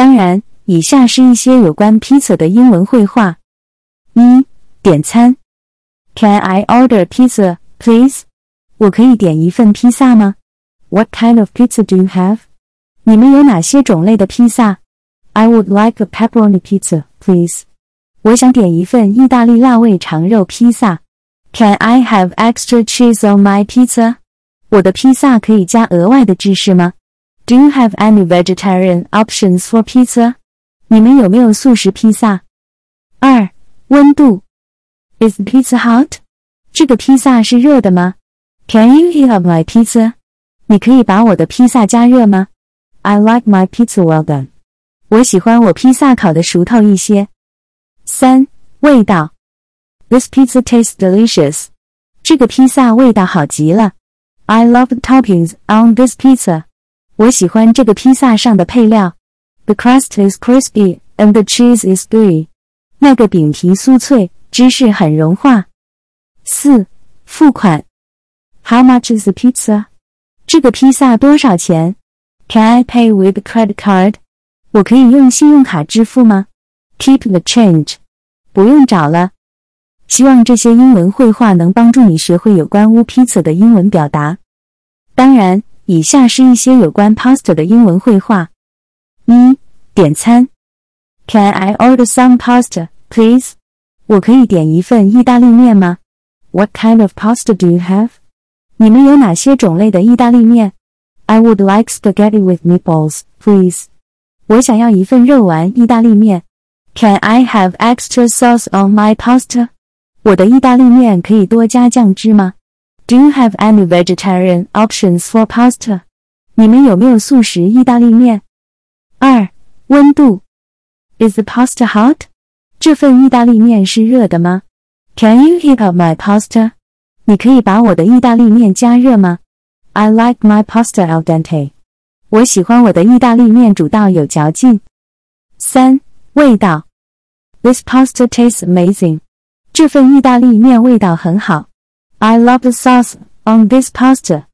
当然，以下是一些有关披萨的英文绘画：一、点餐。Can I order pizza, please? 我可以点一份披萨吗？What kind of pizza do you have? 你们有哪些种类的披萨？I would like a pepperoni pizza, please. 我想点一份意大利辣味肠肉披萨。Can I have extra cheese on my pizza? 我的披萨可以加额外的芝士吗 ？Do you have any vegetarian options for pizza? 你们有没有素食披萨？二、温度。Is the pizza hot? 这个披萨是热的吗？Can you heat up my pizza? 你可以把我的披萨加热吗？I like my pizza well done. 我喜欢我披萨烤的熟透一些。三、味道。This pizza tastes delicious. 这个披萨味道好极了。I love the toppings on this pizza. 我喜欢这个披萨上的配料。The crust is crispy and the cheese is gooey. 那个饼皮酥脆，芝士很融化。四、付款。How much is the pizza? 这个披萨多少钱？Can I pay with credit card? 我可以用信用卡支付吗？Keep the change. 不用找了。希望这些英文绘画能帮助你学会有关乌披萨的英文表达。当然，以下是一些有关 pasta 的英文绘画：一、点餐。Can I order some pasta, please? 我可以点一份意大利面吗？What kind of pasta do you have? 你们有哪些种类的意大利面？I would like spaghetti with meatballs, please. 我想要一份肉丸意大利面。Can I have extra sauce on my pasta? 我的意大利面可以多加酱汁吗 ？Do you have any vegetarian options for pasta？你们有没有素食意大利面？二、温度。Is the pasta hot？这份意大利面是热的吗？Can you heat up my pasta？你可以把我的意大利面加热吗？I like my pasta al dente。我喜欢我的意大利面煮到有嚼劲。三、味道。This pasta tastes amazing. 这份意大利面味道很好。 I love the sauce on this pasta.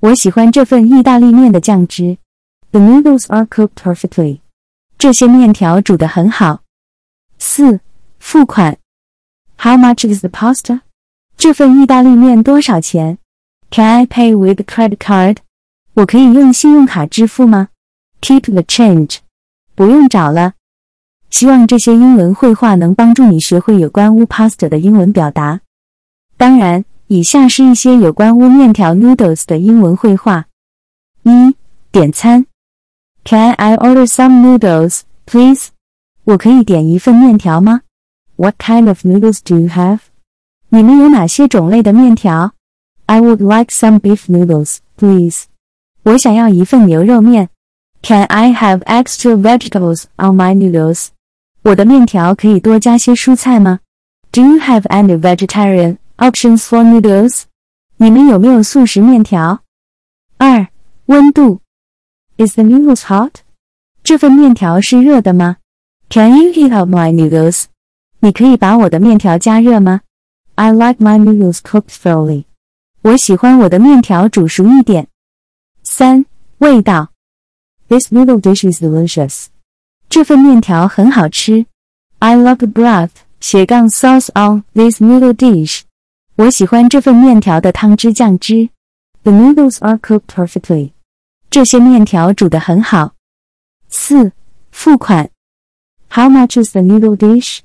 我喜欢这份意大利面的酱汁。The noodles are cooked perfectly. 这些面条煮得很好。四、付款。How much is the pasta? 这份意大利面多少钱？Can I pay with credit card? 我可以用信用卡支付吗？Keep the change. 不用找了。希望这些英文绘画能帮助你学会有关乌 pasta 的英文表达。当然， 以下是一些有关乌面条 noodles 的英文绘画：一、点餐。Can I order some noodles, please? 我可以点一份面条吗？What kind of noodles do you have? 你们有哪些种类的面条？I would like some beef noodles, please. 我想要一份牛肉面。Can I have extra vegetables on my noodles? 我的面条可以多加些蔬菜吗？Do you have any vegetarian options for noodles？你们有没有素食面条？二、温度。Is the noodles hot？这份面条是热的吗？Can you heat up my noodles？你可以把我的面条加热吗？I like my noodles cooked thoroughly。我喜欢我的面条煮熟一点。三、味道。This noodle dish is delicious。这份面条很好吃。I love the broth 斜杠 sauce on this noodle dish。 我喜欢这份面条的汤汁酱汁。The noodles are cooked perfectly。这些面条煮得很好。四、付款。How much is the noodle dish？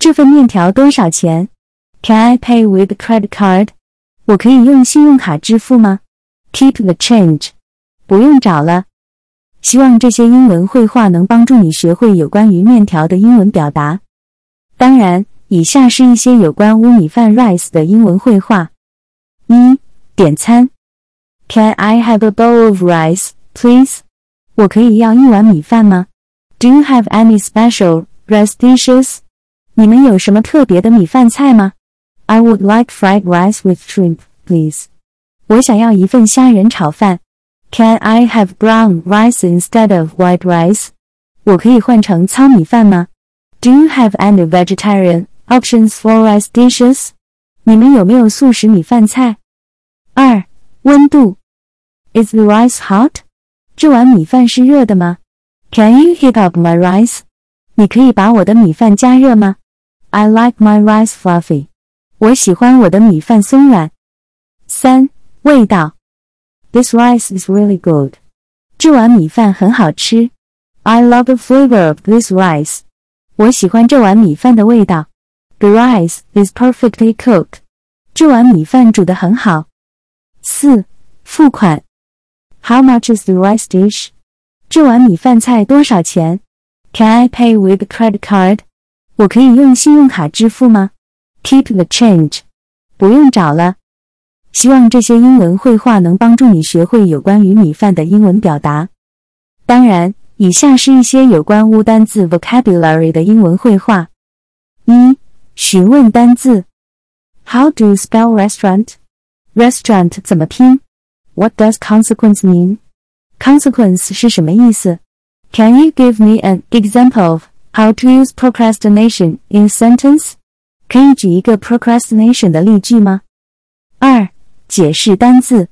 这份面条多少钱？Can I pay with credit card？我可以用信用卡支付吗？Keep the change。不用找了。希望这些英文绘画能帮助你学会有关于面条的英文表达。当然，以下是一些有关乌米饭 rice 的英文绘画：一、点餐。Can I have a bowl of rice, please？我可以要一碗米饭吗？Do you have any special rice dishes？你们有什么特别的米饭菜吗？I would like fried rice with shrimp, please。我想要一份虾仁炒饭。Can I have brown rice instead of white rice？我可以换成糙米饭吗？Do you have any vegetarian options for rice dishes？你们有没有素食米饭菜？二、温度。Is the rice hot？这碗米饭是热的吗 Can you heat up my rice? 你可以把我的米饭加热吗？I like my rice fluffy. 我喜欢我的米饭松软。三、味道。This rice is really good. 这碗米饭很好吃。I love the flavor of this rice. 我喜欢这碗米饭的味道。 The rice is perfectly cooked. 这碗米饭煮得很好。四、付款。How much is the rice dish? 这碗米饭菜多少钱？Can I pay with credit card? 我可以用信用卡支付吗？Keep the change. 不用找了。希望这些英文绘画能帮助你学会有关于米饭的英文表达。当然，以下是一些有关乌单字 vocabulary 的英文绘画。一、询问单字。How do you spell restaurant? Restaurant 怎么拼？What does consequence mean? Consequence 是什么意思？Can you give me an example of how to use procrastination in a sentence? 可以举一个 procrastination 的例句吗？二、解释单字。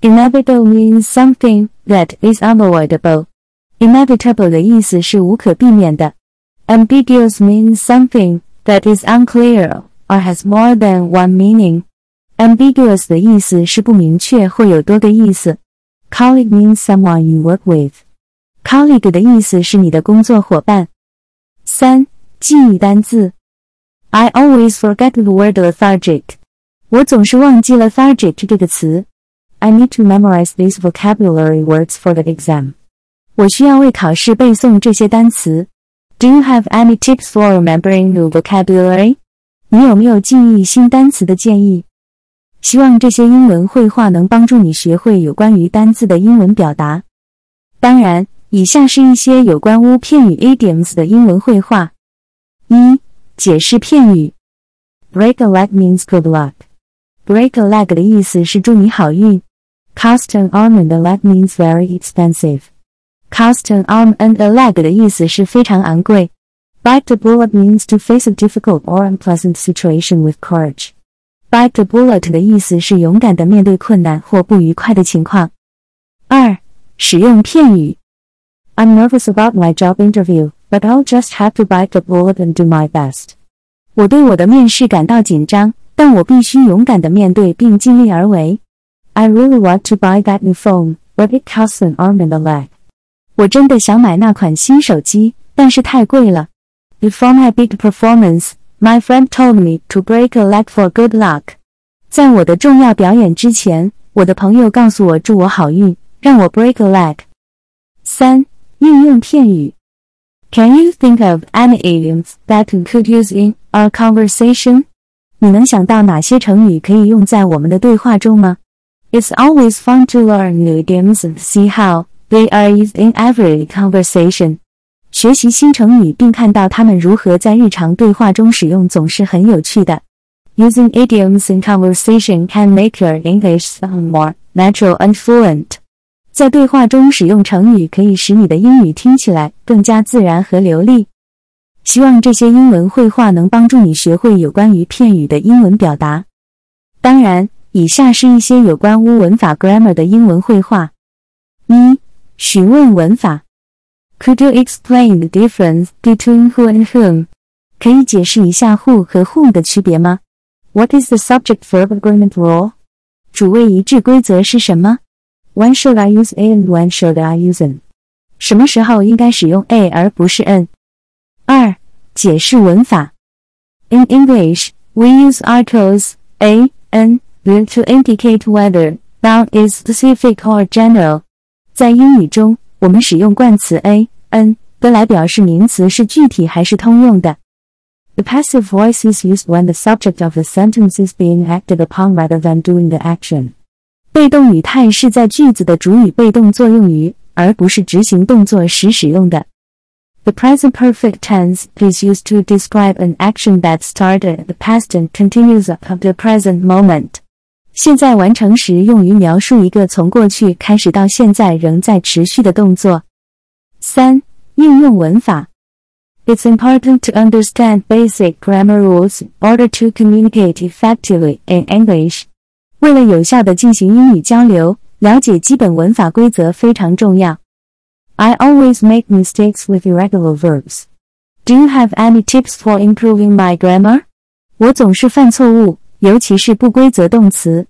Inevitable means something that is unavoidable. Inevitable 的意思是无可避免的。Ambiguous means something that is unclear or has more than one meaning. Ambiguous 的意思是不明确或有多个意思。Colleague means someone you work with. Colleague 的意思是你的工作伙伴。三、记忆单字。I always forget the word lethargic. 我总是忘记了 lethargic 这个词。I need to memorize these vocabulary words for the exam. 我需要为考试背诵这些单词。 Do you have any tips for remembering new vocabulary? 你有没有记忆新单词的建议？希望这些英文绘画能帮助你学会有关于单字的英文表达。当然，以下是一些有关乌片语 idioms 的英文绘画。一、解释片语。Break a leg means good luck. Break a leg 的意思是祝你好运。Cost an arm and a leg means very expensive. Cost an arm and a leg 的意思是非常昂贵。Bite the bullet means to face a difficult or unpleasant situation with courage. Bite the bullet 的意思是勇敢的面对困难或不愉快的情况。二、使用片语。I'm nervous about my job interview, but I'll just have to bite the bullet and do my best. 我对我的面试感到紧张。但我必须勇敢地面对并尽力而为。I really want to buy that new phone, but it costs an arm and a leg. 我真的想买那款新手机，但是太贵了。Before my big performance, my friend told me to break a leg for good luck. 在我的重要表演之前，我的朋友告诉我祝我好运，让我 break a leg. 三、运用片语。Can you think of any idioms that we could use in our conversation? 你能想到哪些成语可以用在我们的对话中吗？It's always fun to learn new idioms and see how they are used in every conversation. 学习新成语并看到它们如何在日常对话中使用，总是很有趣的。Using idioms in conversation can make your English sound more natural and fluent. 在对话中使用成语可以使你的英语听起来更加自然和流利。希望这些英文绘画能帮助你学会有关于片语的英文表达。当然，以下是一些有关乌文法 grammar 的英文绘画。一、询问文法。Could you explain the difference between who and whom？可以解释一下 who 和 whom 的区别吗？What is the subject-verb agreement rule？主谓一致规则是什么？When should I use a and when should I use an？什么时候应该使用 a 而不是 an？二、解释文法。In English, we use articles a, n, the to indicate whether noun is specific or general. 在英语中，我们使用冠词 a, n 的来表示名词是具体还是通用的。The passive voice is used when the subject of the sentence is being acted upon rather than doing the action. 被动语态是在句子的主语被动作用于，而不是执行动作时使用的。the present perfect tense is used to describe an action that started in the past and continues up to the present moment. 现在完成时用于描述一个从过去开始到现在仍在持续的动作。三、应用文法。It's important to understand basic grammar rules in order to communicate effectively in English. 为了有效地进行英语交流，了解基本文法规则非常重要。 I always make mistakes with irregular verbs. Do you have any tips for improving my grammar? 我总是犯错误， 尤其是不规则动词。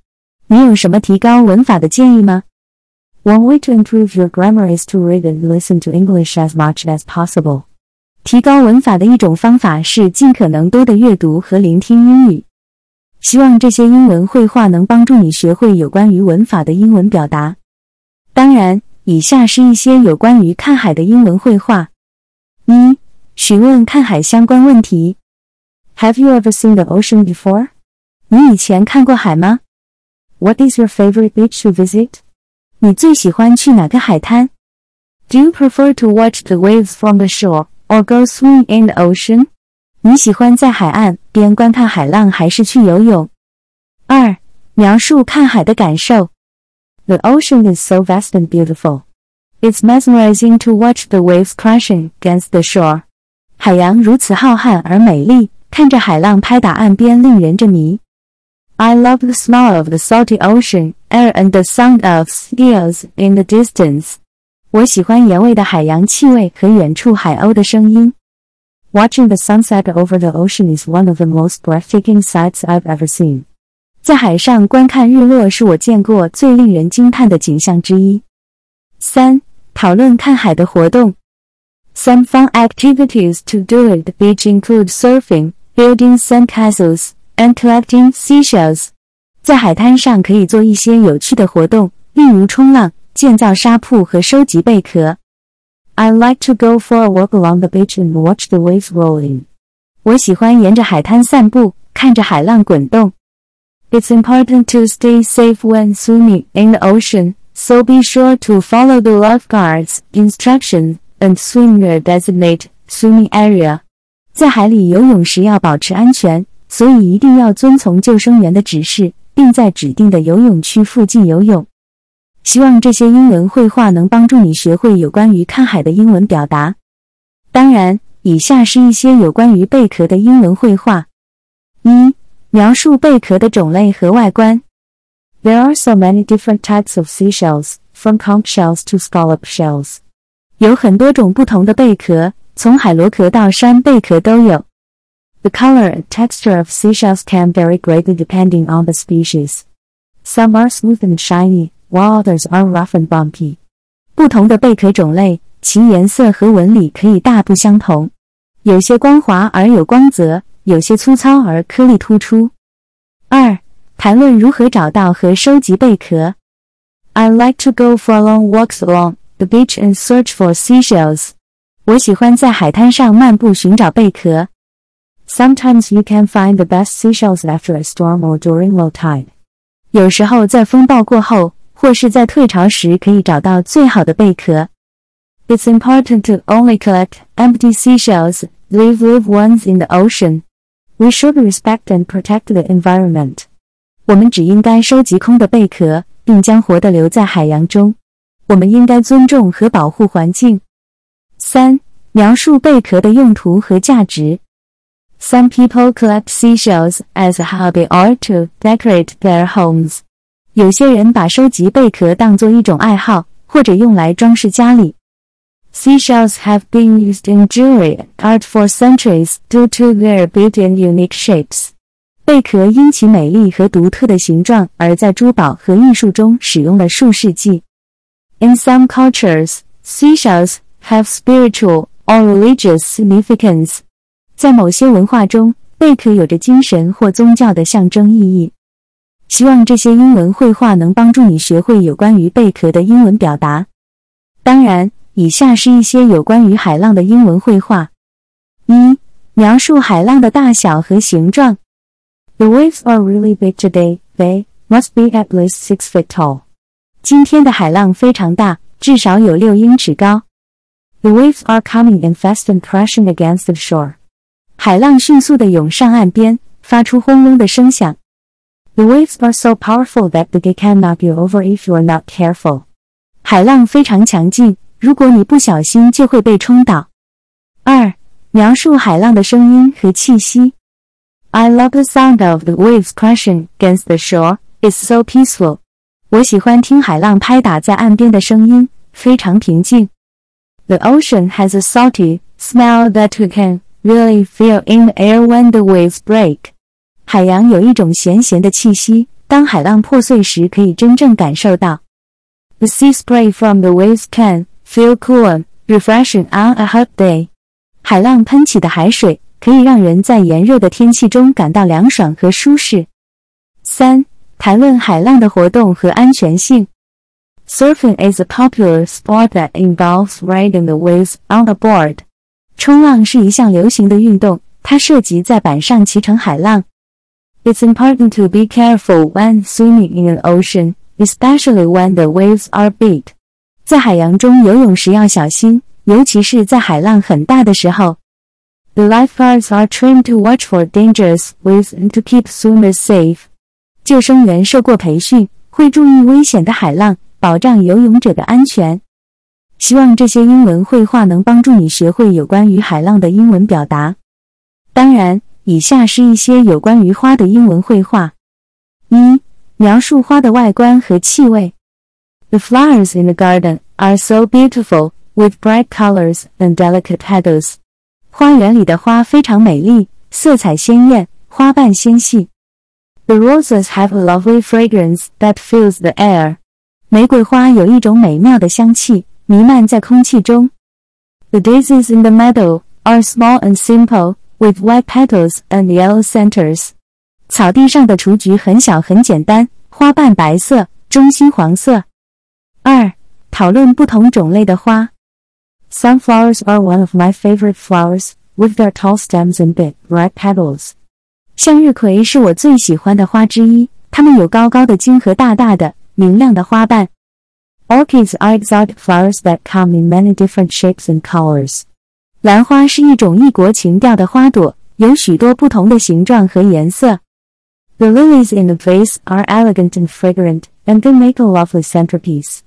你有什么提高文法的建议吗？One way to improve your grammar is to read and listen to English as much as possible. 提高文法的一种方法是尽可能多的阅读和聆听英语。希望这些英文绘画能帮助你学会有关于文法的英文表达。当然，以下是一些有关于看海的英文绘画：一、询问看海相关问题。Have you ever seen the ocean before？你以前看过海吗？What is your favorite beach to visit？你最喜欢去哪个海滩？Do you prefer to watch the waves from the shore or go swim in the ocean？你喜欢在海岸边观看海浪，还是去游泳？二、描述看海的感受。The ocean is so vast and beautiful. It's mesmerizing to watch the waves crashing against the shore. 海洋如此浩瀚而美丽，看着海浪拍打岸边，令人着迷。 I love the smell of the salty ocean air and the sound of seals in the distance. 我喜欢盐味的海洋气味和远处海鸥的声音。Watching the sunset over the ocean is one of the most breathtaking sights I've ever seen. 在海上观看日落是我见过最令人惊叹的景象之一。三、讨论看海的活动。Some fun activities to do at the beach include surfing, building sandcastles, and collecting seashells. 在海滩上可以做一些有趣的活动，例如冲浪、建造沙铺和收集贝壳。I like to go for a walk along the beach and watch the waves roll in. 我喜欢沿着海滩散步，看着海浪滚动。It's important to stay safe when swimming in the ocean, so be sure to follow the lifeguard's instructions and swim your designated swimming area. 在海里游泳时要保持安全， 所以一定要遵从救生员的指示，并在指定的游泳区附近游泳。希望这些英文绘画能帮助你学会有关于看海的英文表达。当然，以下是一些有关于贝壳的英文绘画：一、描述贝壳的种类和外观。There are so many different types of seashells, from conch shells to scallop shells. 有很多种不同的贝壳，从海螺壳到山贝壳都有。The color and texture of seashells can vary greatly depending on the species. Some are smooth and shiny, while others are rough and bumpy. 不同的贝壳种类，其颜色和纹理可以大不相同。有些光滑而有光泽，有些粗糙而颗粒突出。二、谈论如何找到和收集贝壳。I like to go for long walks along the beach and search for seashells. 我喜欢在海滩上漫步寻找贝壳。 Sometimes you can find the best seashells after a storm or during low tide. 有时候在风暴过后。或是在退潮时可以找到最好的贝壳。It's important to only collect empty seashells, leave live ones in the ocean. We should respect and protect the environment. 我们只应该收集空的贝壳，并将活的留在海洋中。我们应该尊重和保护环境。三、描述贝壳的用途和价值。 Some people collect seashells as a hobby or to decorate their homes. 有些人把收集贝壳当作一种爱好，或者用来装饰家里。Seashells have been used in jewelry and art for centuries due to their beauty and unique shapes. 贝壳因其美丽和独特的形状而在珠宝和艺术中使用了数世纪。In some cultures, seashells have spiritual or religious significance. 在某些文化中，贝壳有着精神或宗教的象征意义。希望这些英文绘画能帮助你学会有关于贝壳的英文表达。当然，以下是一些有关于海浪的英文绘画：一、描述海浪的大小和形状。The waves are really big today. They must be at least six feet tall. 今天的海浪非常大，至少有六英尺高。The waves are coming in fast and crashing against the shore. 海浪迅速地涌上岸边，发出轰隆的声响。The waves are so powerful that they can knock you over if you are not careful. 海浪非常强劲，如果你不小心就会被冲倒。二、描述海浪的声音和气息。I love the sound of the waves crashing against the shore. It's so peaceful. 我喜欢听海浪拍打在岸边的声音，非常平静。 The ocean has a salty smell that you can really feel in the air when the waves break. 海洋有一种咸咸的气息，当海浪破碎时，可以真正感受到。The sea spray from the waves can feel cool and refreshing on a hot day. 海浪喷起的海水可以让人在炎热的天气中感到凉爽和舒适。三、谈论海浪的活动和安全性。Surfing is a popular sport that involves riding the waves on a board. 冲浪是一项流行的运动，它涉及在板上骑乘海浪。It's important to be careful when swimming in an ocean, especially when the waves are big. 在海洋中游泳时要小心，尤其是在海浪很大的时候。The lifeguards are trained to watch for dangerous waves and to keep swimmers safe. 救生员受过培训，会注意危险的海浪。保障游泳者的安全。希望这些英文绘画能帮助你学会有关于海浪的英文表达。当然，以下是一些有关于花的英文绘画：一、描述花的外观和气味。The flowers in the garden are so beautiful, with bright colors and delicate petals. 花园里的花非常美丽，色彩鲜艳，花瓣纤细。The roses have a lovely fragrance that fills the air. 玫瑰花有一种美妙的香气，弥漫在空气中。The daisies in the meadow are small and simple, with white petals and yellow centers. 草地上的雏菊很小很简单，花瓣白色，中心黄色。二、讨论不同种类的花。Sunflowers are one of my favorite flowers, with their tall stems and big, bright petals. 向日葵是我最喜欢的花之一，它们有高高的茎和大大的。明亮的花瓣。 Orchids are exotic flowers that come in many different shapes and colors. 兰花是一种异国情调的花朵，有许多不同的形状和颜色。The lilies in the vase are elegant and fragrant, and they make a lovely centerpiece.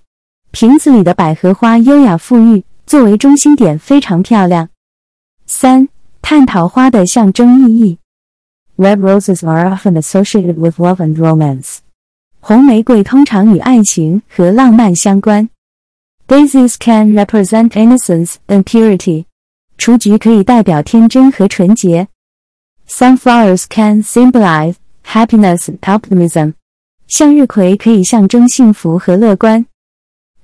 瓶子里的百合花优雅馥郁，作为中心点非常漂亮。三、探讨花的象征意义。Red roses are often associated with love and romance. 红玫瑰通常与爱情和浪漫相关。Daisies can represent innocence and purity。雏菊可以代表天真和纯洁。Sunflowers can symbolize happiness and optimism。向日葵可以象征幸福和乐观。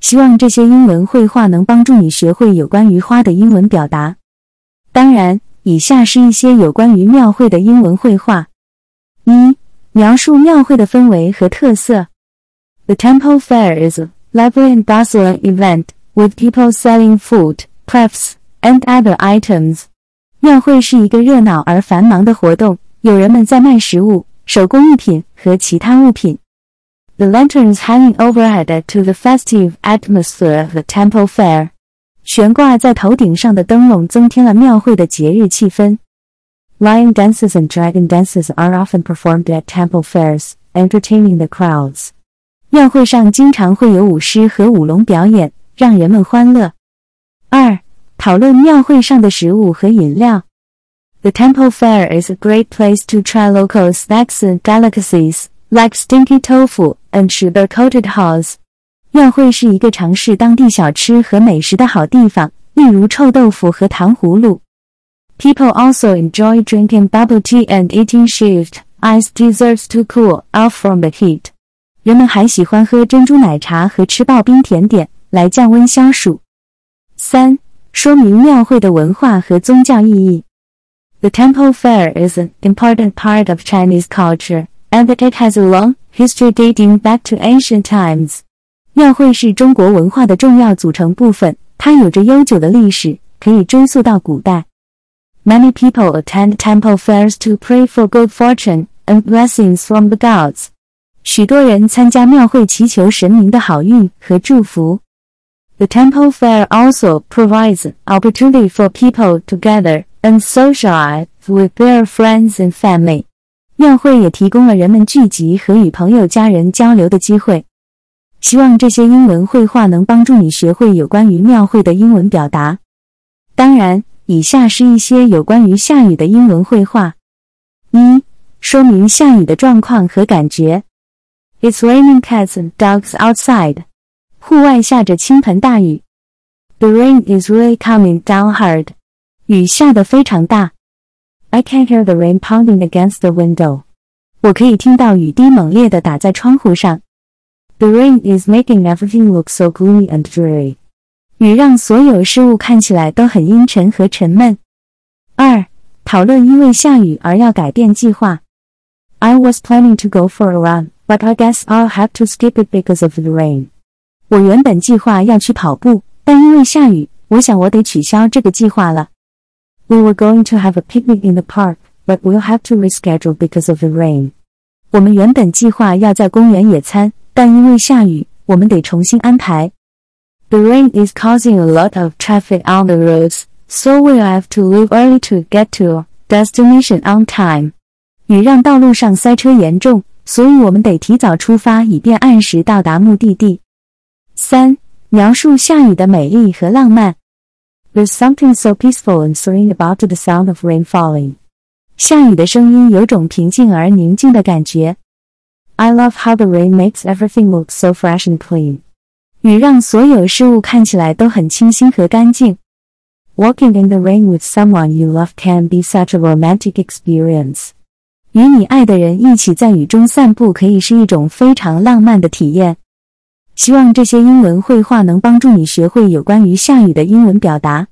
希望这些英文绘画能帮助你学会有关于花的英文表达。当然，以下是一些有关于庙会的英文绘画。一描述庙会的氛围和特色。The temple fair is a lively and bustling event with people selling food, crafts, and other items. 庙会是一个热闹而繁忙的活动，有人们在卖食物、手工艺品和其他物品。The lanterns hanging overhead add to the festive atmosphere of the temple fair. 悬挂在头顶上的灯笼增添了庙会的节日气氛。 Lion dances and dragon dances are often performed at temple fairs, entertaining the crowds. 宴会上经常会有舞狮和舞龙表演，让人们欢乐。二、讨论庙会上的食物和饮料。The temple fair is a great place to try local snacks and delicacies like stinky tofu and sugar-coated haws. 宴会是一个尝试当地小吃和美食的好地方，例如臭豆腐和糖葫芦。People also enjoy drinking bubble tea and eating shaved ice desserts to cool off from the heat. 人们还喜欢喝珍珠奶茶和吃刨冰甜点来降温消暑。三、说明庙会的文化和宗教意义。The temple fair is an important part of Chinese culture, and it has a long history dating back to ancient times. 庙会是中国文化的重要组成部分，它有着悠久的历史，可以追溯到古代。 Many people attend temple fairs to pray for good fortune and blessings from the gods. 许多人参加庙会祈求神明的好运和祝福。The temple fair also provides an opportunity for people to gather and socialize with their friends and family. 庙会也提供了人们聚集和与朋友、家人交流的机会。希望这些英文绘画能帮助你学会有关于庙会的英文表达。当然。 以下是一些有关于下雨的英文绘画：一、说明下雨的状况和感觉。It's raining cats and dogs outside. 户外下着倾盆大雨。 The rain is really coming down hard. 雨下得非常大。I can hear the rain pounding against the window. 我可以听到雨滴猛烈地打在窗户上。The rain is making everything look so gloomy and dreary. 雨让所有事物看起来都很阴沉和沉闷。二、讨论因为下雨而要改变计划。I was planning to go for a run, but I guess I'll have to skip it because of the rain. 我原本计划要去跑步，但因为下雨，我想我得取消这个计划了。We were going to have a picnic in the park, but we'll have to reschedule because of the rain. 我们原本计划要在公园野餐，但因为下雨，我们得重新安排。The rain is causing a lot of traffic on the roads, so we'll have to leave early to get to destination on time. 雨让道路上塞车严重，所以我们得提早出发，以便按时到达目的地。三、描述下雨的美丽和浪漫。There's something so peaceful and serene about the sound of rain falling. 下雨的声音有种平静而宁静的感觉。I love how the rain makes everything look so fresh and clean. 雨让所有事物看起来都很清新和干净。Walking in the rain with someone you love can be such a romantic experience. 与你爱的人一起在雨中散步，可以是一种非常浪漫的体验。希望这些英文绘画能帮助你学会有关于下雨的英文表达。